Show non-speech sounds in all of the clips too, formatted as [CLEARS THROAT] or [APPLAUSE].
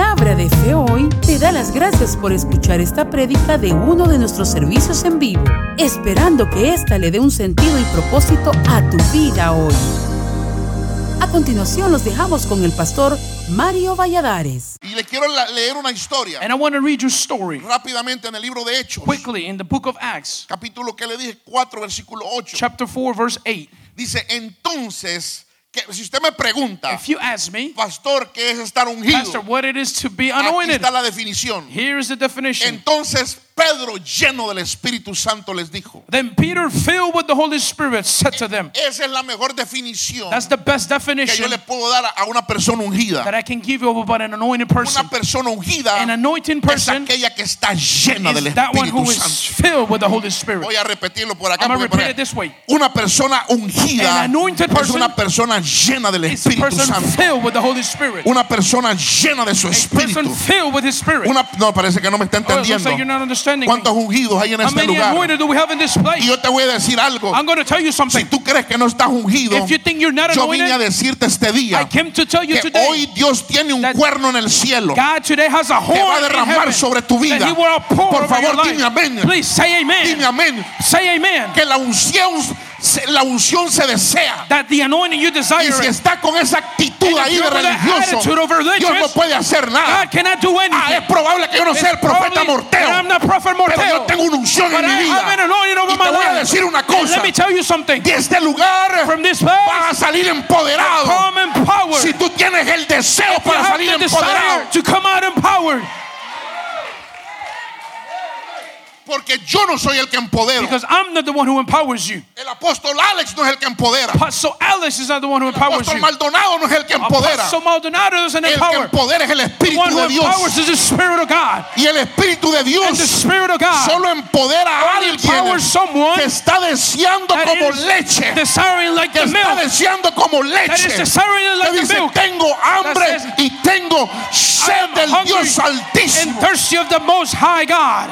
Palabra de Fe Hoy te da las gracias por escuchar esta prédica de uno de nuestros servicios en vivo, esperando que ésta le dé un sentido y propósito a tu vida hoy. A continuación los dejamos con el pastor Mario Valladares. Y le quiero leer una historia And I want to read your story rápidamente en el libro de Hechos, quickly in the book of Acts, capítulo que le dije 4, versículo 8. chapter 4, verse 8. Dice, entonces, que si usted me pregunta, If you ask me, pastor, ¿qué es estar ungido? Pastor, what it is to be Aquí anointed, está la definición. here is the definition. Entonces Pedro, lleno del Espíritu Santo, les dijo, Then Peter, filled with the Holy Spirit, said to them, esa es la mejor definición That's the best que yo definition le puedo dar a una persona ungida. that I can give you about an anointed person. Una persona ungida An anointing es person aquella que está llena del is that one who Espíritu is Santo. filled with the Holy Spirit. Voy a repetirlo por acá. I'm repeat it this way. Una persona ungida An anointed es person una persona llena del It's a Espíritu person Santo. filled with the Holy Spirit. Una persona llena de su A person espíritu. filled with His Spirit. Una, no, parece que no me está Oh, entendiendo. like ¿Cuántos ungidos hay en este lugar? Y yo te voy a decir algo. I'm going to tell you Si something. tú crees que no estás ungido, If you think you're not yo vine a decirte este día I came to tell you que today hoy Dios tiene un cuerno en el cielo que va a derramar sobre tu vida. Por favor, dime amén. Please say Dime amén. Say amen. Que la unción, la unción se desea. That the anointing you desire, Y si está con esa actitud ahí de religioso, Dios no puede hacer nada. God cannot do Ah, es anything. probable que yo no sea el profeta that I'm morteo, not prophet pero yo morteo. tengo una unción en mi I vida. Y te voy a decir una cosa. let me tell you something. De este lugar From this place, vas a salir empoderado. come. Si tú tienes el deseo para salir empoderado. to come out empowered. Porque yo no soy el que empodero. Because I'm not the one who empowers you. El apóstol Alex no es el que empodera. Apostle Alice is not the one who El empowers apóstol you. Maldonado no es el que empodera. Apostle Maldonado doesn't El que empower. empodera es el The Espíritu de Dios. empowers is the Spirit of God. Y el Espíritu de And the Dios Spirit of God solo empodera a alguien que está deseando como leche. desiring like Que the está milk. deseando como That is leche. desiring like Que the dice, milk. tengo hambre y tengo sed del Dios and altísimo. thirsty of the Most High God.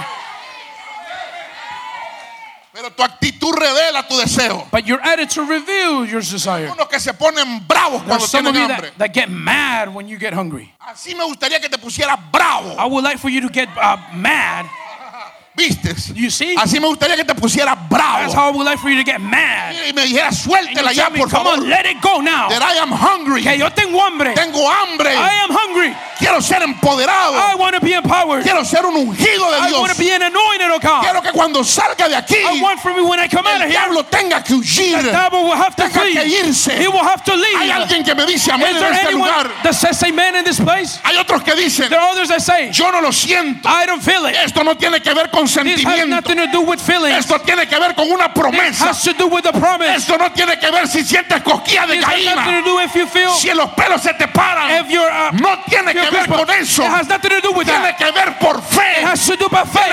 Pero tu actitud revela tu deseo. But your attitude reveals your desire. Unos que se ponen bravos cuando There's some of tienen you hambre. that, that get mad when you get hungry. Así me gustaría que te pusieras bravo. I would like for you to get uh, mad. ¿Viste? You see? Así me gustaría que te pusieras That's bravo. how I would like for you to get mad. Y me you suéltela ya, me, por come favor. on, let it go now. That I am hungry. Que yo tengo hambre. Tengo hambre. I am hungry. Quiero ser empoderado. I want to be empowered. Quiero ser un ungido de I Dios. want to be an anointed of God. Quiero que cuando salga de aquí, I want for me when I come out el of here, diablo tenga que huir. the devil will have to Tenga que irse. He will have to Hay leave. alguien que me dice amén en there este lugar. that says amen in this place? Hay otros que dicen, There are others that say, yo no lo siento. I don't feel it. Esto no tiene que ver con Sentimiento. Esto tiene que ver con una promesa. Esto no tiene que ver si sientes cosquillas de caína. Si los pelos se te paran. uh, No tiene que ver con eso. Tiene que ver por fe.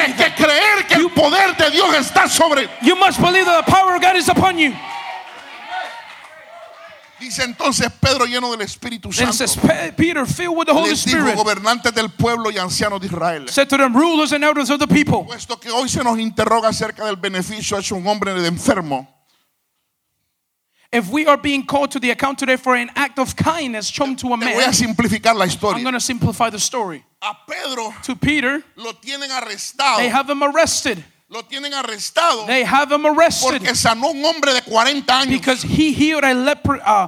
Tienes que creer que el poder de Dios está sobre. You must believe that the power of God is upon you. Dice entonces Pedro lleno del Espíritu Santo. says, Pe- Peter, filled with the Holy Les dijo Spirit, gobernantes del pueblo y ancianos de Israel. said to them, rulers and elders of the people, Puesto que hoy se nos interroga acerca del beneficio hecho un hombre de enfermo, if we are being called to the account today for an act of kindness shown to a te voy a man, simplificar la I'm historia. going to simplify the story. A Pedro To Peter, lo tienen arrestado. they have him arrested. Lo tienen arrestado They have him arrested. porque sanó un hombre de 40 años. Because he healed a leper, uh,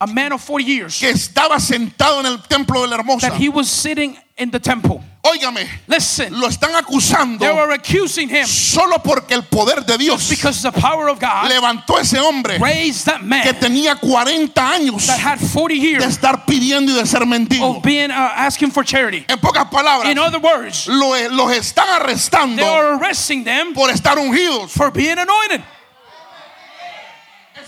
a man of 40 years, que estaba sentado en el templo de la hermosa. that he was sitting in the temple. Óigame, Listen, lo están acusando they were accusing him solo porque el poder de Dios because the power of God levantó ese hombre raised that man que tenía 40 años that had 40 de years estar pidiendo y de ser mendigo. of being uh, asking for charity. En pocas palabras, In other words, lo- los están arrestando they are arresting them por estar ungidos. for being anointed.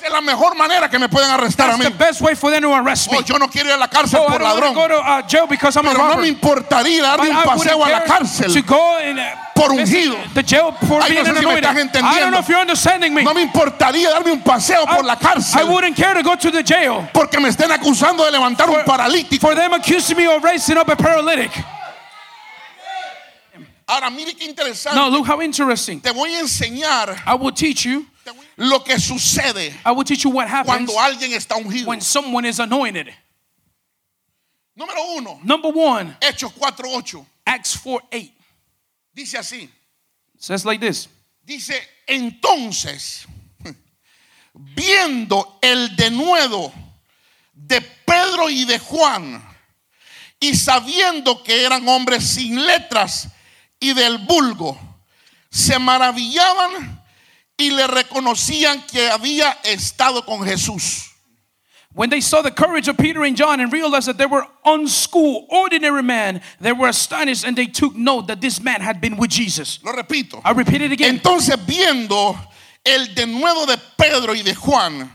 Esa es la mejor manera que me pueden arrestar a mí. the best way for them to arrest me. Oh, yo no quiero ir a la cárcel Oh, I por ladrón, to go to uh, jail because I'm a pero no me importaría darle But un I paseo a la cárcel. uh, por ungido. the jail for Ay, no being sé si me estás I don't entendiendo. know if you're understanding me. No me importaría darme un paseo por la I, I cárcel wouldn't care to go to the jail porque me estén acusando de levantar un paralítico. for them accusing me of raising up a paralytic. Ahora, mire qué interesante. No, look how interesting. Te voy a enseñar I will teach you. Lo que sucede I will teach you what happens cuando alguien está ungido. when someone is anointed. Número uno, Number one, Hechos 4.8. Acts 4 8 Dice así. says like this. Dice, entonces, viendo el denuedo de Pedro y de Juan, y sabiendo que eran hombres sin letras y del vulgo, se maravillaban y le reconocían que había estado con Jesús. When they saw the courage of Peter and John and realized that they were unschooled, ordinary men, they were astonished and they took note that this man had been with Jesus. Lo repito. I repeat it again. Entonces viendo el denuedo de Pedro y de Juan,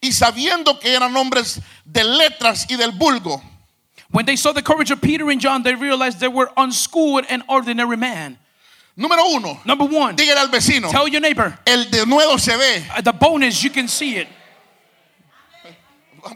y sabiendo que eran hombres de letras y del vulgo, When they saw the courage of Peter and John, they realized they were unschooled and ordinary men. Número uno, Number one, dígale al vecino, tell your neighbor, el denuedo se ve. uh, the bonus, you can see it.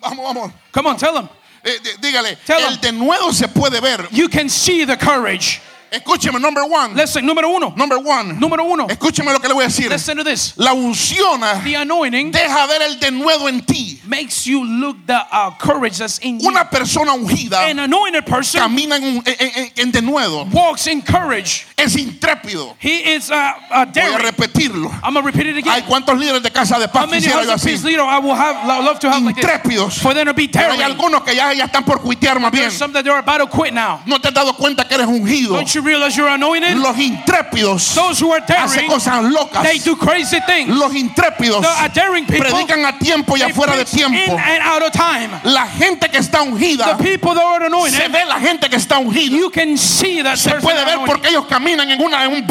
Vamos, vamos. Come on, tell him. Eh, dí- dígale, Tell el him. denuedo se puede ver. You can see the courage. Escúcheme, number one. Listen, número uno. Number one. Número uno. Escúcheme lo que le voy a decir. Listen to this. La unción The anointing deja ver el denuedo en ti. makes you look the uh, courage that's in you. Una persona ungida An anointed person camina en, un- en- en- en denuedo. walks in courage. Es intrépido. He is uh, uh, Voy a daring. repetirlo. I'm gonna repeat it Hay again. cuántos líderes de casa de paz quisiera yo así. leader I will have lo- love to have like? Intrépidos. For them to be Pero hay daring. algunos que ya, ya están por cuitear más bien. Some that they're about to quit now. No te has dado cuenta que eres ungido. Don't you realize you're anointed? Los intrépidos Those who are hacen daring, cosas locas. they do crazy things. Los intrépidos The uh, daring people, predican a tiempo y they afuera de in tiempo. and out of time. La gente que está ungida, The people that are se ve la gente que está ungida. you can see that Se puede ver anointed. porque ellos caminan en, una, en un.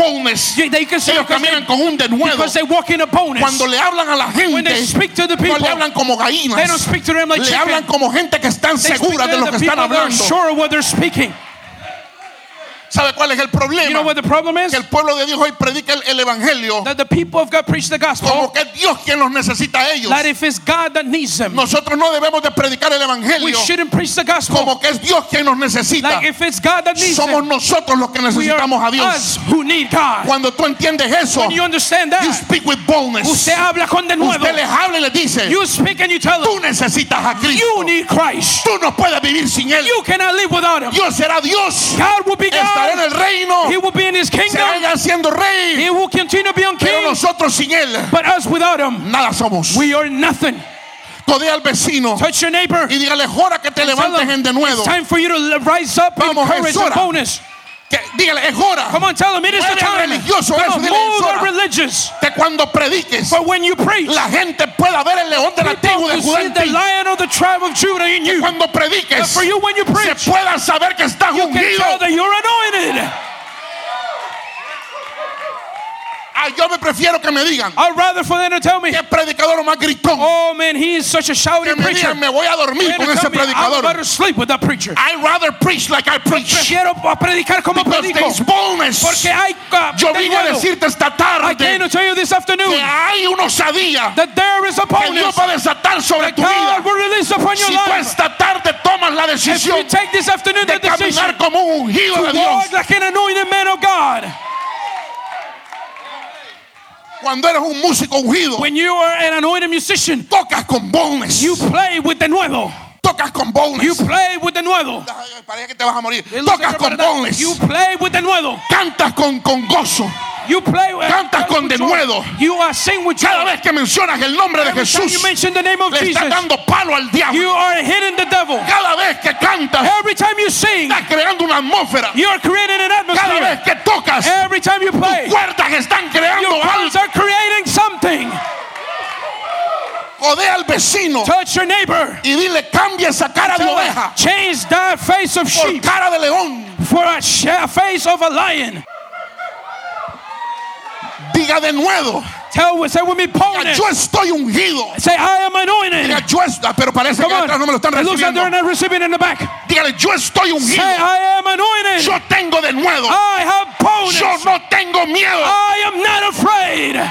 Yeah, they can see Ellos they, caminan con un denuedo. because they walk in a bonus. Cuando le hablan a la When they gente, speak to the no people, le hablan como gallinas. they don't speak to them like Le chicken. hablan como gente que están seguras de lo que están hablando. sure of what they're speaking. ¿Sabe cuál es el problema? You know what the problem is? que el pueblo de Dios hoy predica el, el evangelio That the people of God preach the gospel. como que es Dios quien los necesita a ellos. That if it's God that needs them, Nosotros no debemos de predicar el we evangelio shouldn't preach the gospel. como que es Dios quien nos necesita. Like if it's God that needs Somos them, nosotros los que we necesitamos a Dios. us who need God. Cuando tú entiendes eso, When you understand you that, speak with boldness. usted habla con denuedo. Usted les habla y les dice, You speak and you tell tú them, necesitas a Cristo. you need Christ. Tú no puedes vivir sin Él. You cannot live without Him. Dios será Dios. God will be Estará en el reino. He will be in His Será kingdom. siendo rey. He will continue to be on Pero king. nosotros sin Él, But us without Him, nada somos. we are nothing. Codea al vecino Touch your neighbor. y dígale, jora que te levantes en denuedo. It's time for you to rise up in Vamos, courage Que, dígale, es hora Come on, tell him it is the time. religioso Come eso, on, dile, move es the hora. religious. que cuando prediques, But when you preach, la gente pueda ver el león de la tribu de Judá the lion of the tribe of Judah in you. Cuando prediques, But for you, when you se puedan saber que estás you can tell that you're anointed. Ah, yo me prefiero que me digan, I'd rather for them to tell me, qué predicador más gritón. oh man, he is such a Que shouting me preacher. digan, me voy a dormir con ese me, predicador. about to sleep with that preacher. I rather preach like I preach. Prefiero predicar como Because predico. there's boldness. Porque hay uh, Yo vine a decirte esta I came tarde to tell you this que afternoon hay una osadía that there is a que Dios va a desatar sobre tu God vida. will release upon your Si tú esta tarde tomas la If decisión you take this afternoon de the decision caminar como un ungido de Dios, walk like an anointed man of God, cuando eres un músico ungido, when you are an anointed musician, tocas con boldness. you play with the nuevo. Tocas con You boldness. play with the nuevo. Parece que te vas a morir. Tocas con boldness. You play with the nuevo. Cantas con, con gozo. You play with Cantas con denuedo. You are sing with Cada vez que mencionas el nombre de Jesús, you mention the name of le Jesus, estás dando palo al you diablo. are hitting the devil. Cada vez que cantas, Every time you sing, estás creando una atmósfera. you are creating an Cada vez atmosphere. que tocas, Every time you play, cuerdas están creando your algo. are creating something. Al vecino Touch your neighbor. y dile, cambia esa cara de oveja Change that face of por sheep cara de león. for a face of a lion. Diga de nuevo, Tell say with me, diga, yo estoy ungido. Say I am anointed. Diga, yo estoy, pero parece que Come on. atrás no me lo están It looks like they're recibiendo. not receiving in the back. Dígale, yo estoy Say ungido. I am anointed. Yo tengo de nuevo. I have bonus. Yo no tengo miedo. I am not afraid.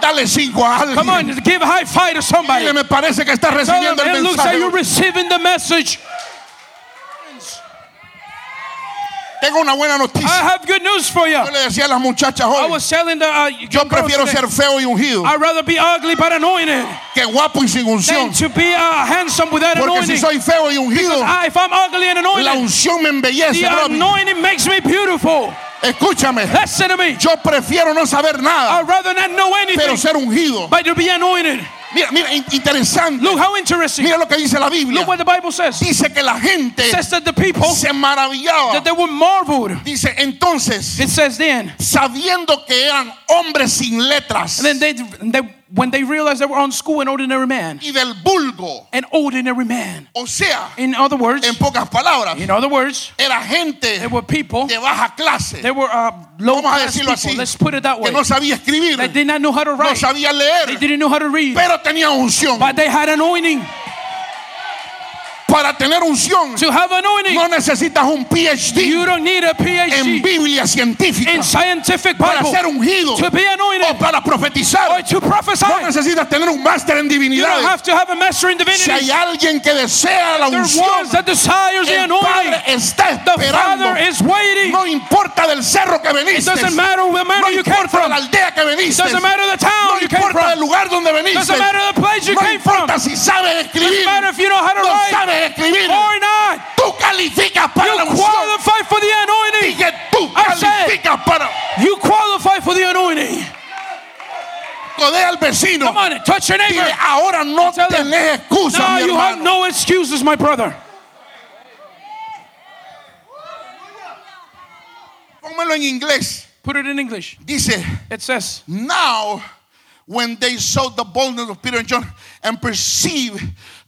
Dale cinco a alguien. Come on, give a high five to somebody. Dile, me parece que estás Tell recibiendo them, el it looks like mensaje. you're receiving the message. Tengo una buena I noticia. have good news for you. Yo le decía a las muchachas I hoy, was telling the uh, yo prefiero ser feo y ungido I'd rather be ugly but anointed que guapo y sin unción. than to be uh, handsome without Porque si anointing. soy feo y ungido, I, if I'm ugly and la anointed, unción me embellece, the anointing makes me beautiful. Escúchame, Listen to me. yo prefiero no saber nada, I'd rather not know pero ser ungido. but to be anointed. Mira, mira, in- interesante. Look how interesting. Mira lo que dice la Biblia. Look what the Bible says. Dice que la gente says that the people se maravillaba. that they were marveled. Dice entonces, It says then, sabiendo que eran hombres sin letras and then they, they when they realized they were on school an ordinary man, y del vulgo, an ordinary man. o sea, In other words, en pocas palabras, in other words, era gente they were people. de baja clase They were uh, low Vamos a class decirlo people. así, Let's put it that way. que no sabía escribir, They did not know how to no write. sabía They didn't know how to read. pero tenía unción. But they had anointing. Para tener unción To have anointing, no necesitas un you PhD don't need a en PhD Biblia científica in scientific para ser ungido to be o anointed para profetizar. or to prophesy. No necesitas tener un máster en You divinidad. Si hay alguien que desea la unción, that desires el. Padre está esperando. Father is waiting. No importa del cerro que It veniste. doesn't matter where No you came from. la aldea que veniste. doesn't matter the No you came importa from. lugar donde veniste. doesn't matter the place you No came from. importa si sabes escribir. Doesn't matter if you know how to No write sabes escribir. or not. Tú calificas para You la unción. qualify for the anointing. Dije tú calificas para. You qualify for the anointing. Codea al vecino. Come on, touch your neighbor. Dile, ahora no Tell tenés Now mi you have no excuses, my brother. En inglés. Put it in English. Dice, It says, now when they saw the boldness of Peter and John and perceived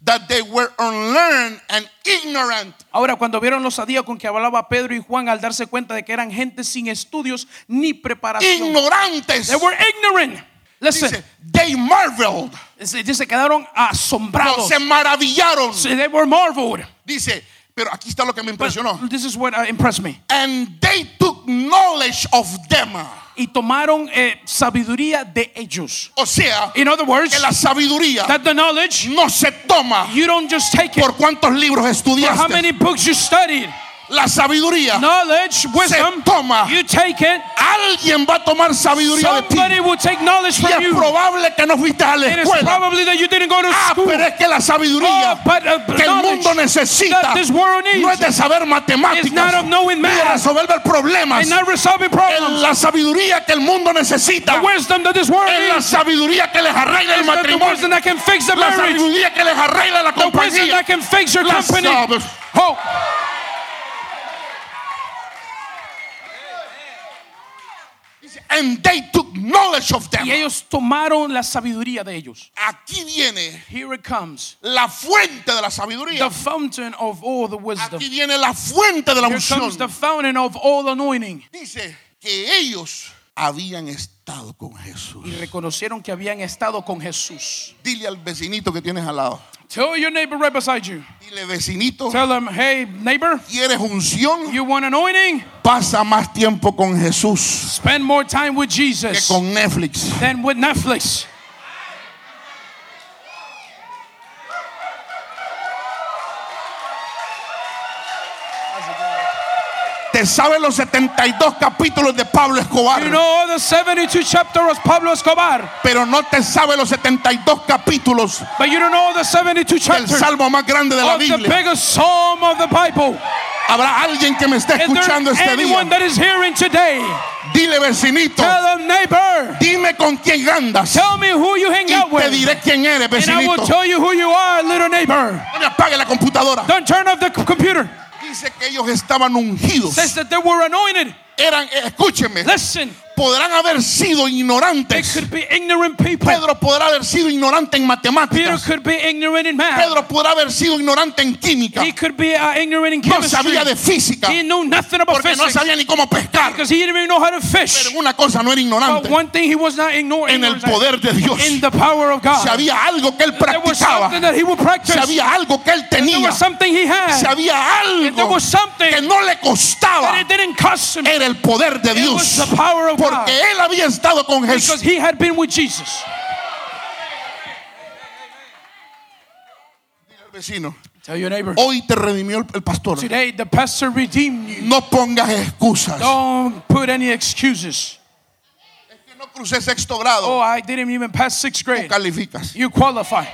that they were unlearned and ignorant, Ahora, cuando vieron los sadíos con que hablaba Pedro y Juan, al darse cuenta de que eran gente sin estudios ni preparación, ignorantes, they were ignorant. Listen, dice, they marveled, se se quedaron no, asombrados. se maravillaron. So They were marveled. Dice, pero aquí está lo que me But this is what uh, impressed me. And they took knowledge of them. Y tomaron eh, sabiduría de ellos. O sea, In other words, que la sabiduría that the knowledge, no se toma you don't just take it por cuántos libros for how estudiaste. many books you studied. La sabiduría, Knowledge, wisdom, toma. you take it. alguien va a tomar sabiduría de ti. Somebody will take knowledge Y from es you. probable que no fuiste a la It is escuela. probably that you didn't go to Ah, school. pero es que la sabiduría but, que el mundo necesita no es de saber matemáticas ni de resolver problemas. la sabiduría que el mundo necesita en la sabiduría que les arregla el matrimonio, la sabiduría que les arregla la compañía. La company. sab- Oh, And they took knowledge of them. y ellos tomaron la sabiduría de ellos. Aquí viene Here it comes. la fuente de la sabiduría. The fountain of all the wisdom. Aquí viene la fuente de la Here comes the unción. fountain of all anointing. Dice que ellos habían estado con Jesús. Y reconocieron que habían estado con Jesús. Dile al vecinito que tienes al lado. Tell your neighbor right beside you. Dile, vecinito, Tell them, hey, neighbor, ¿quieres unción? you want anointing? Pasa más tiempo con Jesús Spend more time with que Jesus con Netflix. than with Netflix. Te sabes los 72 capítulos de Pablo Escobar, You know all the 72 chapters of Pablo Escobar, pero no te sabes los 72 capítulos but you don't know the 72 del chapters salmo más grande de la of the Biblia. biggest psalm of the Bible. Habrá alguien que me esté escuchando este día. that is hearing today? Dile, vecinito, Tell them, neighbor, dime con quién andas tell me who you hang y out te with. diré quién eres, And I will vecinito. tell you who you are, little neighbor. No apague la computadora. Don't turn off the computer. Dice que ellos estaban ungidos. Says that they were anointed. Eran, eh, escúcheme, Listen, podrán haber sido they ignorantes. could be ignorant people. Pedro podrá haber sido ignorante en Peter matemáticas. could be ignorant in math. Pedro podrá haber sido ignorante en química. He could be uh, ignorant in No sabía de física He knew nothing about porque no physics sabía ni cómo pescar. because he didn't even know how to fish. Pero una cosa no era But ignorante. one thing he was not ignoring En el poder de Dios. in the power of God. Si había algo que él There was practicaba, something that he would practice. si había algo que él There tenía, was something he had. si había If there algo was something que no le that costaba, it didn't cost him. era el poder de Dios. Porque él había estado con Because Jesús. he had been with Jesus. Dile al vecino, Tell your neighbor. Hoy te redimió el, el pastor. Today, the pastor redeemed you. No pongas excusas. Don't put any excuses. Es que no crucé sexto grado. Oh, I didn't even pass sixth Tú grade. calificas. You qualify.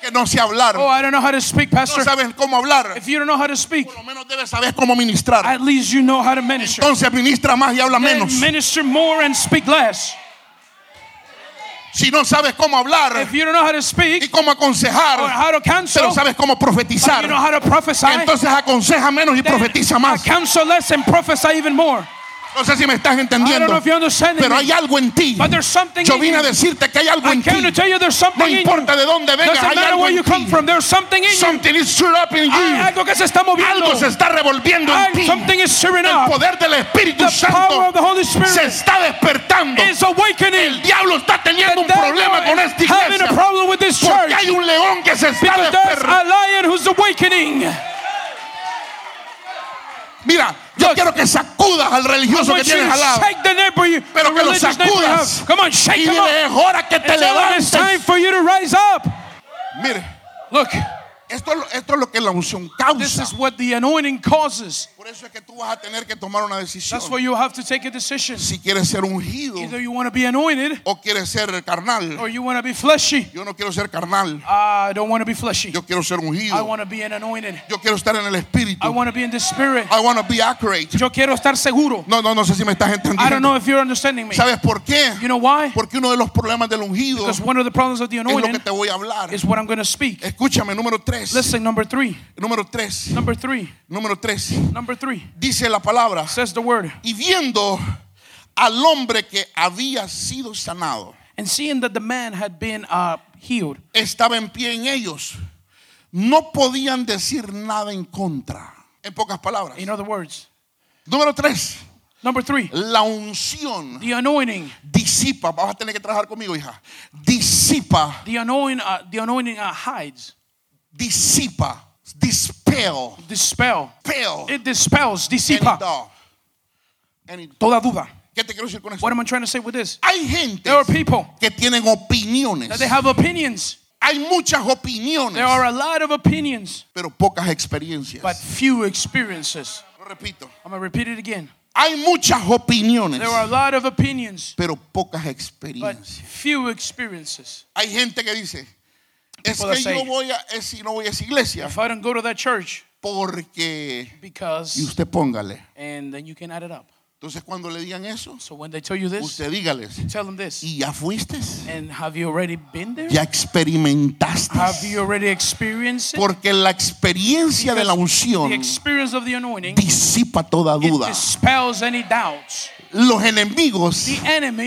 Que no sé hablar. Oh, I don't know how to speak, No pastor. sabes cómo hablar. If you don't know how to speak, Por lo menos debes saber cómo ministrar. at least you know how to minister. Entonces ministra más y habla Then menos. minister more and speak less. Si no sabes cómo hablar If you don't know how to y speak cómo or aconsejar, how to counsel, pero sabes cómo profetizar, you know how to prophesy, entonces aconseja menos y profetiza más. counsel less and prophesy even more. No sé si me estás entendiendo. Pero hay algo en ti. Yo in vine a decirte que hay algo en ti. No importa de dónde vengas, hay algo en ti. something in you. Something is stirred up in Hay you. algo que se está moviendo. Algo se está revolviendo en ti. El poder del Espíritu The power Santo of the Holy se está despertando. El diablo está teniendo un problema con esta iglesia. Porque hay un león que se está despertando. Mira, yo quiero que sacudas al religioso que tienes al lado. Pero que lo sacudas. Come on, shake Y dile, es hora que te levantes. Mire, Look, esto, es lo- esto es lo que la unción this causa. is what the anointing causes. Por eso es que tú vas a tener que tomar una decisión. That's why you have to take a decision. Si quieres ser ungido Either you want to be anointed o quieres ser carnal. or you want to be fleshy. Yo no quiero ser carnal. I don't want to be fleshy. Yo quiero ser I ungido. want to be an anointed. Yo quiero estar en el espíritu. I want to be in the spirit. I want to be accurate. Yo quiero estar seguro. No, no, no sé si me estás I don't entendiendo. know if you're understanding me. ¿Sabes por qué? You know why? Porque uno de los problemas del ungido Because one of the problems of the es lo que anointing te voy a hablar. is what I'm going to speak. Escúchame, número 3. Listen, number three. Número 3. Number three. Número 3. Number three Dice la palabra. says the word. Y viendo al hombre que había sido sanado, And seeing that the man had been uh, healed, estaba en pie en ellos, no podían decir nada en contra. En pocas palabras. in other words. Número 3. Number three, La unción the anointing. disipa. Vas a tener que trabajar conmigo, hija. Disipa. The anointing, uh, the anointing uh, hides, Disipa. Dispel. dispel. Pale. It dispels, disipa. Any- Toda duda. ¿Qué te quiero decir con eso? What am I trying to say with this? Hay gente There are people que tienen opiniones. that they have opinions. Hay muchas opiniones, There are a lot of opinions, pero pocas experiencias. but few experiences. Lo repito. I'm going to repeat it again. Hay muchas opiniones, There are a lot of opinions, pero pocas but few experiences. Hay gente que dice, es que yo voy a, es si no voy a esa iglesia If I don't go to that church, porque y because, usted póngale. and then you can add it up. Entonces cuando le digan eso, So when they tell you this, usted dígales, tell them this. ¿y ya fuiste? And have you already been there? ¿Ya experimentaste? Have you already experienced it? Porque la experiencia de la Because unción the experience of the anointing disipa toda it duda. dispels any doubts. Los enemigos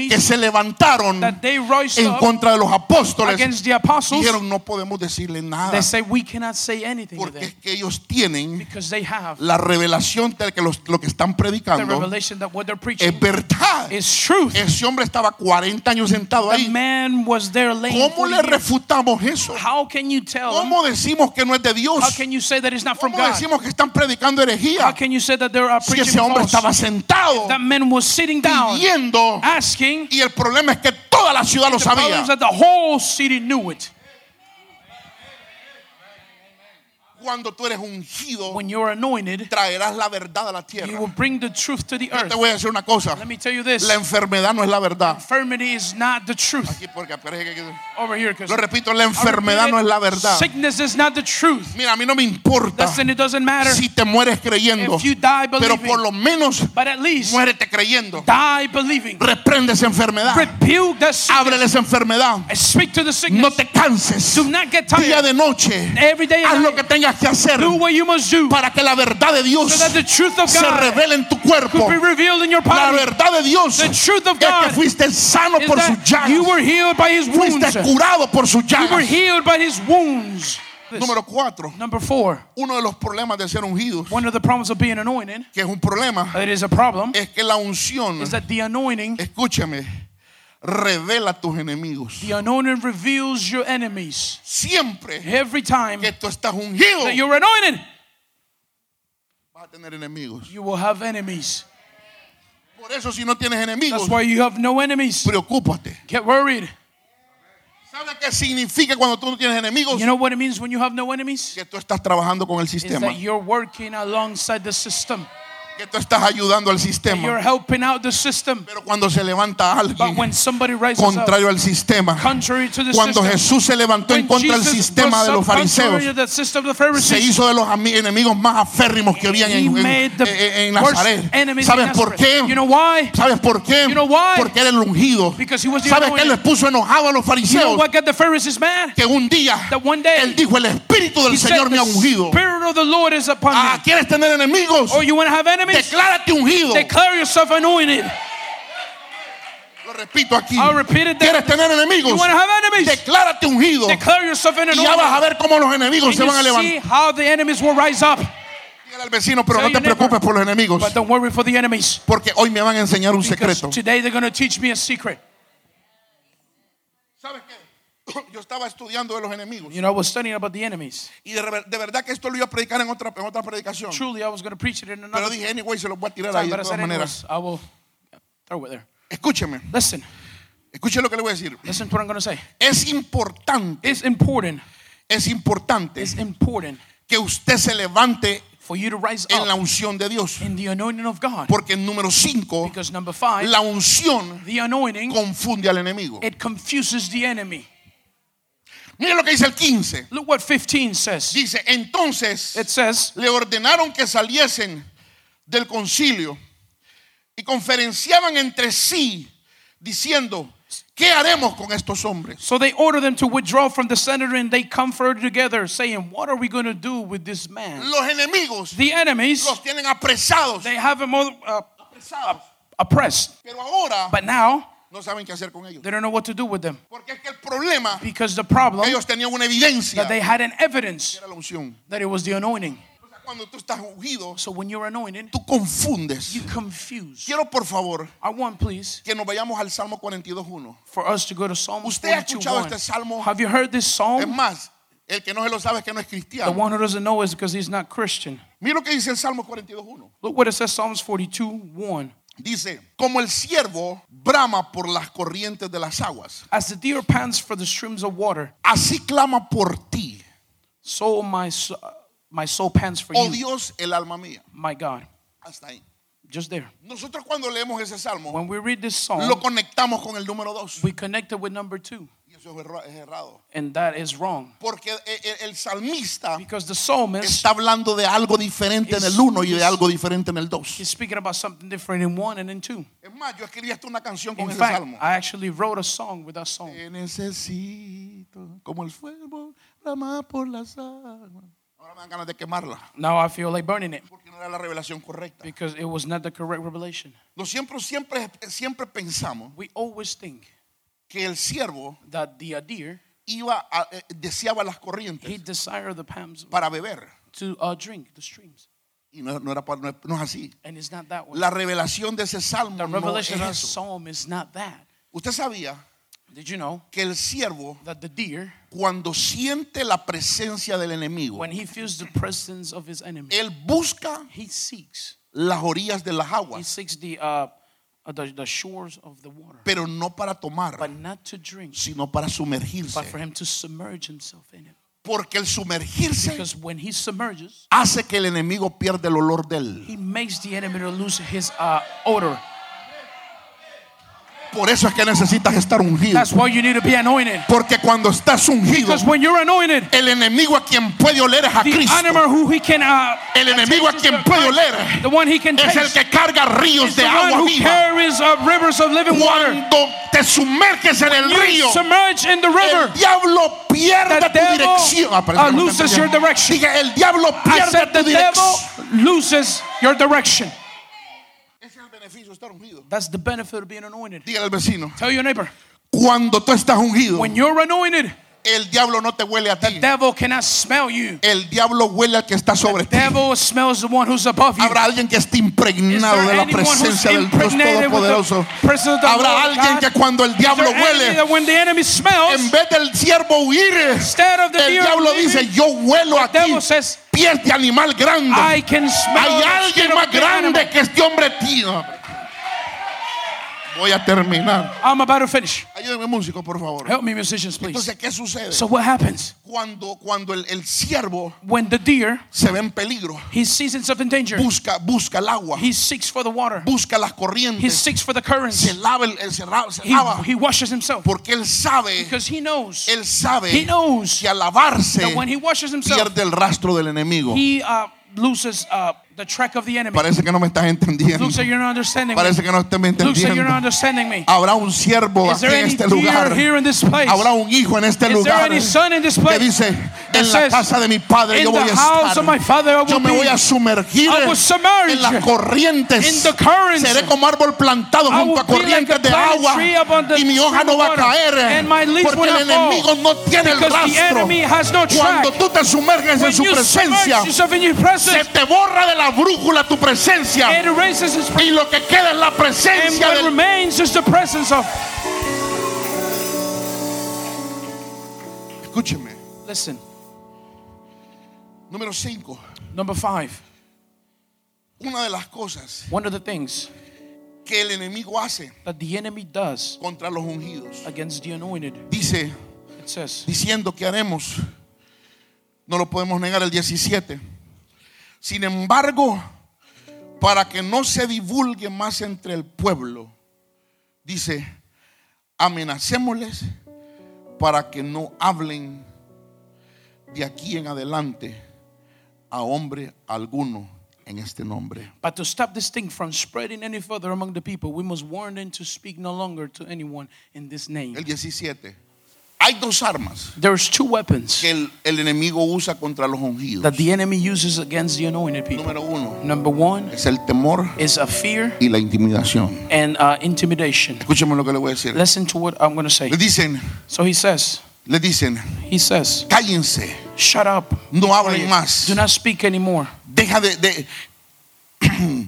que se levantaron en contra de los apóstoles dijeron no podemos decirle nada they say we cannot say anything to porque es que ellos tienen because they have la revelación de que los- lo que están predicando es verdad. Ese hombre estaba 40 años sentado ahí. ¿Cómo 40 le refutamos eso? How can you tell them? ¿Cómo decimos que no es de Dios? How can you say that it's not from ¿Cómo God? decimos que están predicando How herejía? can you say that they are Si ese hombre estaba sentado sitting down pidiendo asking. y el problema es que toda la ciudad lo The problem sabía. is that the whole city knew it. Cuando tú eres ungido, When you're anointed, traerás la verdad a la you tierra. will bring the truth to the Yo te earth. voy a decir una cosa. Let me tell you this. La enfermedad no es la verdad. Infirmity is not the truth. Aquí porque que- Over here, Lo repito, la enfermedad no es la verdad. Sickness is not the truth. Mira, a mí no me importa Listen, it doesn't matter si te mueres creyendo, if you die pero believing, por lo menos but at least muérete creyendo. die believing. Reprende esa enfermedad. Rebuke that sickness. Ábrele esa enfermedad. Speak to the sickness. No te canses. Do not get Día tired. de noche. Every day Haz lo que tengas que hacer para que la verdad de Dios so se revele en tu cuerpo. La verdad de Dios es que fuiste sano por sus llagas. Fuiste curado por sus llagas. Número cuatro. Number four. Uno de los problemas de ser ungidos, One of the problems of being anointed, que es un problema, it is a problem, es que la unción, is that the anointing, escúchame, revela a tus enemigos. the anointing reveals your enemies. Siempre Every time que tú estás ungido, that you're anointed, vas a tener enemigos. you will have enemies. Por eso si no tienes enemigos, That's why you have no enemies. preocúpate. Get worried. ¿Sabe qué significa cuando tú no tienes enemigos? You know what it means when you have no enemies? Que tú estás trabajando con el Is sistema. that you're working alongside the system. Que tú estás ayudando al sistema. you're helping out the system. Pero cuando se levanta alguien up contrario al sistema, cuando system, Jesús se levantó en contra del sistema de los fariseos, se hizo de los enemigos más aférrimos que habían en, en- en- Nazaret. ¿Sabes por qué? You know why? ¿Sabes por qué? You know? Porque era el ungido. ¿Sabes qué les puso enojado a los You know fariseos? what got the Pharisees mad? Que un día day él dijo, el Espíritu del Señor me ha ungido. Ah. ¿Quieres tener enemigos? Or you want to have enemies? Declárate ungido. Declare yourself anointed. Lo repito aquí. I'll repeat it ¿Quieres tener enemigos? You want to have enemies? Declárate ungido. Declare yourself an Y ya vas a anointed. ver cómo los enemigos And se van a levantar. how the enemies will rise up. Dígale al vecino, pero Tell no te your neighbor. preocupes por los enemigos. But don't worry for the enemies. Porque hoy me van a enseñar un Because secreto. today they're going to teach me a secret. [COUGHS] Yo estaba estudiando de los enemigos. You know, I was studying about the enemies. Y de, de verdad que esto lo iba a predicar en otra, en otra predicación. Truly, I was going to preach it in Pero another dije, anyway, se los voy a tirar ahí de todas maneras. I will throw it there. Escúcheme, Listen, escuche lo que le voy a decir. listen to what I'm going to say. Es importante, It's important. es importante It's important que usted se levante for you to rise en la unción de Dios. in the anointing of God. Porque en número 5, Because number five, la unción the anointing, confunde al enemigo. it confuses the enemy. Mire lo que dice el 15. Look what 15 says. Dice, entonces It says, le ordenaron que saliesen del concilio y conferenciaban entre sí diciendo, ¿qué haremos con estos hombres? So they ordered them to withdraw from the Sanhedrin. They conferred together, saying, What are we going to do with this man? Los enemigos The enemies, los tienen apresados. they have him all, uh, apresados. oppressed. Pero ahora But now, no saben qué hacer con ellos. they don't know what to do with them. Porque es que el problema Because the problem ellos tenían una evidencia that they had an evidence era la unción. that it was the anointing. Cuando tú estás ungido, So when you're anointed, tú confundes. you confuse. Quiero por favor I want, please, que nos vayamos al Salmo 42.1. for us to go to Psalm ¿Usted ha 42. escuchado este salmo? Have you heard this Es psalm? más, el que no se lo sabe es que no es The one who doesn't know is because he's not Christian. Mira lo que dice el Salmo 42.1. Look what it says, Psalms 42, 1. Dice, como el siervo brama por las corrientes de las aguas, As the deer pants for the streams of water, así clama por ti, so my, so- my soul pants for oh you, Dios, el alma mía. my God. Hasta ahí. Just there. Nosotros cuando leemos ese salmo, When we read this lo conectamos con el número 2. we connect it with number two, Y eso es erra- es errado. and that is wrong. Porque e- e- el salmista Because the psalmist está hablando de algo diferente en el 1 y de algo diferente en el 2. is speaking about something different in one and in two. Es más, yo escribí hasta una canción con In ese fact, salmo. I actually wrote a song with that song. Te necesito como el fuego brama por las aguas. Ahora me dan ganas de quemarla. Now I feel like burning it Porque no era la revelación correcta. because it was not the correct revelation. Nosotros siempre, siempre, siempre pensamos We always think que el siervo that the deer iba a- eh, deseaba las he corrientes desired the palms para beber. to uh, drink the streams, Y no, no era, no no es así. and it's not that way. La revelación de ese salmo The no es revelation of that eso. psalm is not that. Usted sabía Did you know que el siervo, that the deer, cuando siente la presencia del enemigo, when he feels the presence of his enemy, él busca he seeks las orillas de las he aguas, seeks the uh, the, the shores of the water, pero no para tomar, but not to drink, sino para but for him to submerge himself in it. Porque el sumergirse Because when he submerges, hace que el enemigo pierda el olor de él. he makes the enemy lose his uh, odor. Por eso es que necesitas estar ungido. That's why you need to be anointed. Porque cuando estás ungido, Because when you're anointed, el enemigo a quien puede oler es a the Cristo. animal who he can uh, El enemigo a quien puede oler the one he can es el que carga ríos de agua viva. carries uh, rivers of living water. Cuando te sumerges en el río, in the river. el diablo pierde The tu dirección. Ah, uh, loses your direction. Diga, el diablo I pierde said tu dirección. loses your direction. Ese es el beneficio estar ungido. That's the benefit of being anointed. Dígale al vecino, Tell your neighbor, cuando tú estás ungido, when you're anointed, el diablo no te huele a ti. devil cannot smell you. El diablo huele al que está sobre ti. The. Habrá alguien que esté impregnado de la presencia del Dios the Todopoderoso. the Habrá alguien que cuando el diablo huele, that when the enemy smells, en vez del siervo huir, the el diablo dice, yo huelo the devil says, pies de animal grande. I can smell Hay the alguien más a grande que este hombre tío. Voy a terminar. I'm about to finish. Ayúdenme músico, por favor. Help me, musicians, please. Entonces, ¿qué sucede? So what happens Cuando, cuando el, el siervo when the deer se ve en peligro, he sees himself in danger? busca, busca el agua, He seeks for the water. busca las He corrientes, seeks for the se currents. lava, el, el- se se He, lava, he washes himself porque él sabe, because he knows él sabe He knows que al lavarse that when he washes himself, pierde el rastro del enemigo. he uh, loses uh, the track of the enemy. Parece que no me estás entendiendo. Looks like you're not understanding Parece me. que no estás me like you're not entendiendo. understanding me. Habrá un siervo aquí there en este lugar. here in this place? Habrá un hijo en este Is there lugar any son in this que place? dice, that en la casa de mi padre "In yo voy a my estar. father Yo me be. voy a sumergir en las corrientes. in the currents. Seré como árbol plantado I junto a like corrientes a de agua y mi hoja no va a caer porque el enemigo no tiene el rastro. no. Cuando tú te sumerges en When su you presencia, se te borra de la brújula tu presencia y lo que queda es la And presencia what del remains is the presence of. Escúcheme. Listen, Número 5. number five. Una de las cosas One of the things que el enemigo hace that the enemy does contra los ungidos. against the anointed, Dice, it says, diciendo que haremos, no lo podemos negar el 17. Sin embargo, para que no se divulgue más entre el pueblo, dice, amenacémosles para que no hablen de aquí en adelante a hombre alguno en este nombre. But to stop this thing from spreading any further among the people, we must warn them to speak no longer to anyone in this name. El 17. Hay dos armas There's two weapons que el, el enemigo usa contra los ungidos. that the enemy uses against the anointed people. Número uno Number one es el temor is a fear y la intimidación. and uh, intimidation. Escúcheme lo que le voy a decir. Listen to what I'm going to say. Le dicen, So he says, le dicen, he says, cállense, shut up. no hablen más. Do not speak anymore. Deja de, de [CLEARS THROAT] [CLEARS THROAT]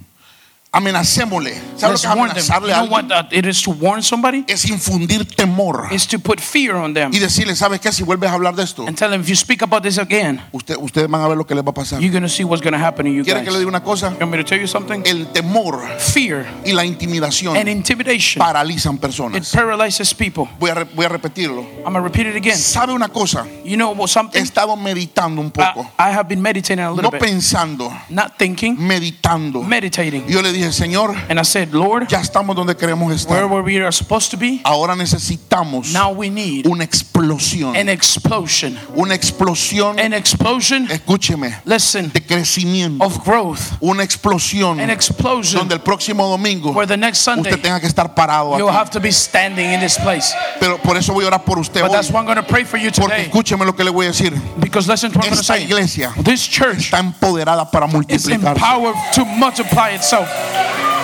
amenacémosle. ¿Sabe lo que amenazarle a know what alguien? that it is to warn somebody? Es infundir temor Is to put fear on them y decirle, ¿sabes qué? Si vuelves a hablar de esto, and tell them if you speak about this again, usted, ustedes van a ver lo que les va a pasar. you're going to see what's going to happen to you ¿Quiere guys. que le diga una cosa? You want me to tell you something? El temor Fear y la intimidación and intimidation, paralizan it personas. paralyzes people. Voy a, voy a repetirlo. I'm going to repeat it again. ¿Sabe una cosa? You know what He something? estado meditando un I, poco. I have been meditating a little No bit. pensando, Not thinking, meditando. meditating. Yo le dije, Señor, And I said, Lord, ya estamos donde queremos where estar. were we are supposed to be? Ahora necesitamos Now we need una explosión. an explosion. Una explosión, An explosion, escúcheme, listen, de crecimiento. of growth. Una explosión An explosion donde el próximo domingo where the next Sunday usted tenga que estar parado you'll aquí. have to be standing in this place. Pero por eso voy a orar por usted But hoy. why I'm going to pray for you Porque today. escúcheme lo que le voy a decir. Because listen to what I'm going to Esta say. iglesia This church está empoderada para is multiplicar. empowered to multiply itself.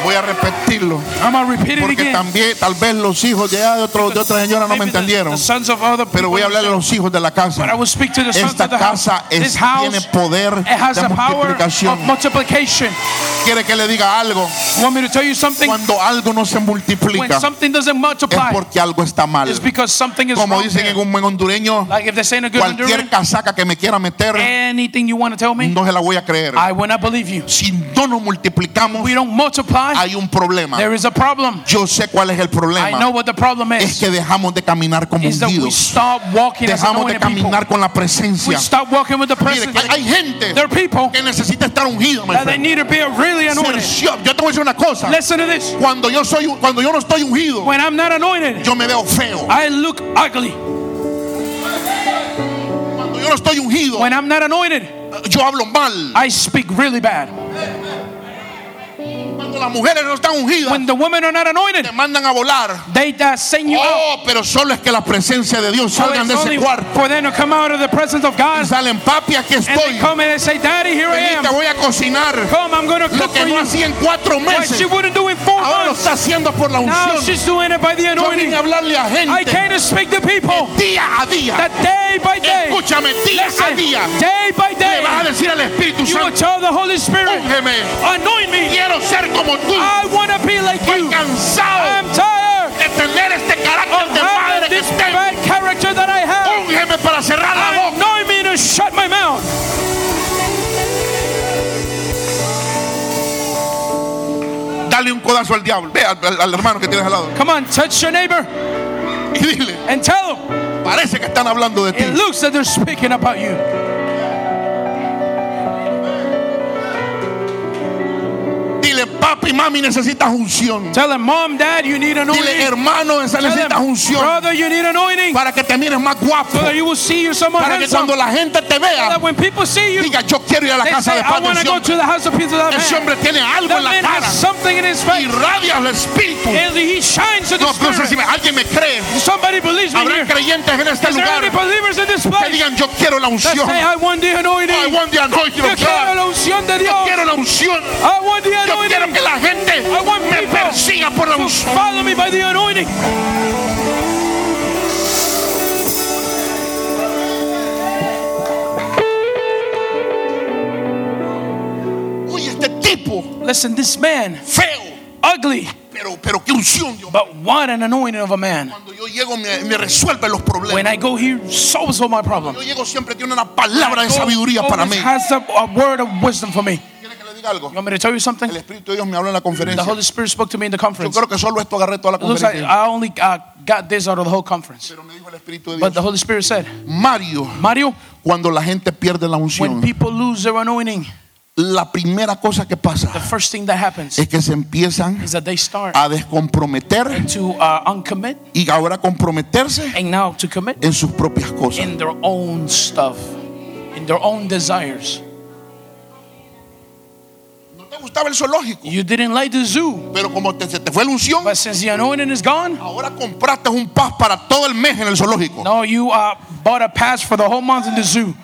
Voy a repetirlo. I'm to repeat it Porque again. también, tal vez los hijos de, de, otro, de otra señora no me entendieron. Pero voy a hablar de los hijos de la casa. But I will speak to the sons Esta casa es, tiene poder de multiplicación. Quiere que le diga algo. You want me to tell you something? Cuando algo no se multiplica, something doesn't es porque algo está mal. it's because something is Como dicen en un buen hondureño, Like if they say in a good cualquier casaca que me quiera meter, anything you want to tell me, no se la voy a creer. I will not believe you. Si no nos multiplicamos, We don't multiply, hay un problema. there is a problem. Yo sé cuál es el I know problema. what the problem Es is. que dejamos de caminar como we as Dejamos de anointed people. caminar con la We presencia. stop walking with the Mire, presence. que hay gente There are people que necesita estar ungido. that they need to be really anointed. Yo te voy a decir una cosa. Listen to this. Cuando yo soy, cuando yo no estoy ungido, When I'm not anointed, yo me veo feo. I look ugly. Cuando yo no estoy ungido, When I'm not anointed, yo hablo mal. I speak really bad. Cuando las mujeres no están ungidas, When the women are not anointed, te mandan a volar. they uh, send you out. Oh, pero solo es que la presencia de Dios So salgan it's de ese cuarto. for them to come out of the presence of Y God salen, papi, aquí and they estoy. come and they say, Daddy, here I te am. voy a cocinar. Come, I'm going to Lo cook que for no hacía en cuatro What meses, she wouldn't do in four ahora lo está haciendo por la Now unción. she's doing it by the Yo anointing. a hablarle a I gente came to speak to people día a día. that day by day, Escúchame, día a día. day by Le vas a day, decir al Espíritu you will Santo, tell the Holy Spirit, úngeme. anoint me. Quiero ser como tú. I want to be like Estoy you. cansado I'm tired de tener este of carácter de padre que bad character that I have. Úngeme para cerrar la boca. Anoint me to shut my mouth. Dale un codazo al diablo. Ve al, al- al hermano que tienes al lado. Come on, touch your neighbor Y dile, and tell him. parece que están hablando de ti. It looks that they're speaking about you. Papi, mami, necesitas unción. Tell him, mom, dad, you need Dile, anointing. hermano, Tell necesitas unción. brother, you need anointing. Para que te mires más guapo. So you will see you Para que cuando la gente te vea, when people see you, diga, yo quiero ir a la casa de I to ese hombre. tiene algo en la cara. something in his face. Irradia el espíritu. And he shines the No, no sé si me- alguien me cree. Somebody believes me Habrá creyentes en este lugar que digan, yo quiero la unción. say, I want the I anointing. want the anointing Yo quiero la unción de Yo Dios. quiero la unción. I want the Yo quiero anointing. Que la gente I want me people persiga por la unción. follow me by the anointing. Uy, este tipo Listen, this man, feo, ugly, pero, pero qué unción, Dios. but what an anointing of a man. Cuando yo llego me, me resuelve los When problemas. I go here, solves all my problems. Yo llego siempre tiene una palabra de sabiduría para mí. Always has a, a word of wisdom for me. ¿Quiere que le diga algo? You want me to tell you something? El Espíritu de Dios me habló en la The conferencia. Holy Spirit spoke to me in the Yo conference. creo que solo esto agarré toda la It looks like conferencia. I only uh, got this out of the whole conference. Pero me dijo el Espíritu de But the Dios. Holy Spirit said, Mario, Mario, cuando la gente pierde la when unción, people lose their anointing, la primera cosa que the pasa first thing that happens es que se empiezan is that they start a descomprometer to uh, uncommit y ahora comprometerse and now to commit en sus propias cosas. in their own stuff, in their own desires. No gustaba el zoológico, You didn't like the zoo, pero como te, se te fue la unción, but since the anointing is gone, ahora compraste un paz para todo el mes en el zoológico. no, you uh, bought a pass for the whole month in the zoo.